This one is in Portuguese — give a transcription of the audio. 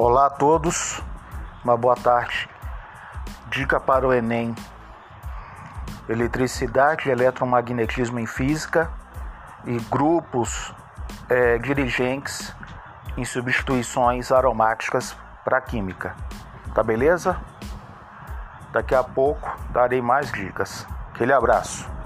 Olá a todos, uma boa tarde. Dica para o Enem: eletricidade, eletromagnetismo em física e grupos é, dirigentes em substituições aromáticas para química. Tá beleza? Daqui a pouco darei mais dicas. Aquele abraço.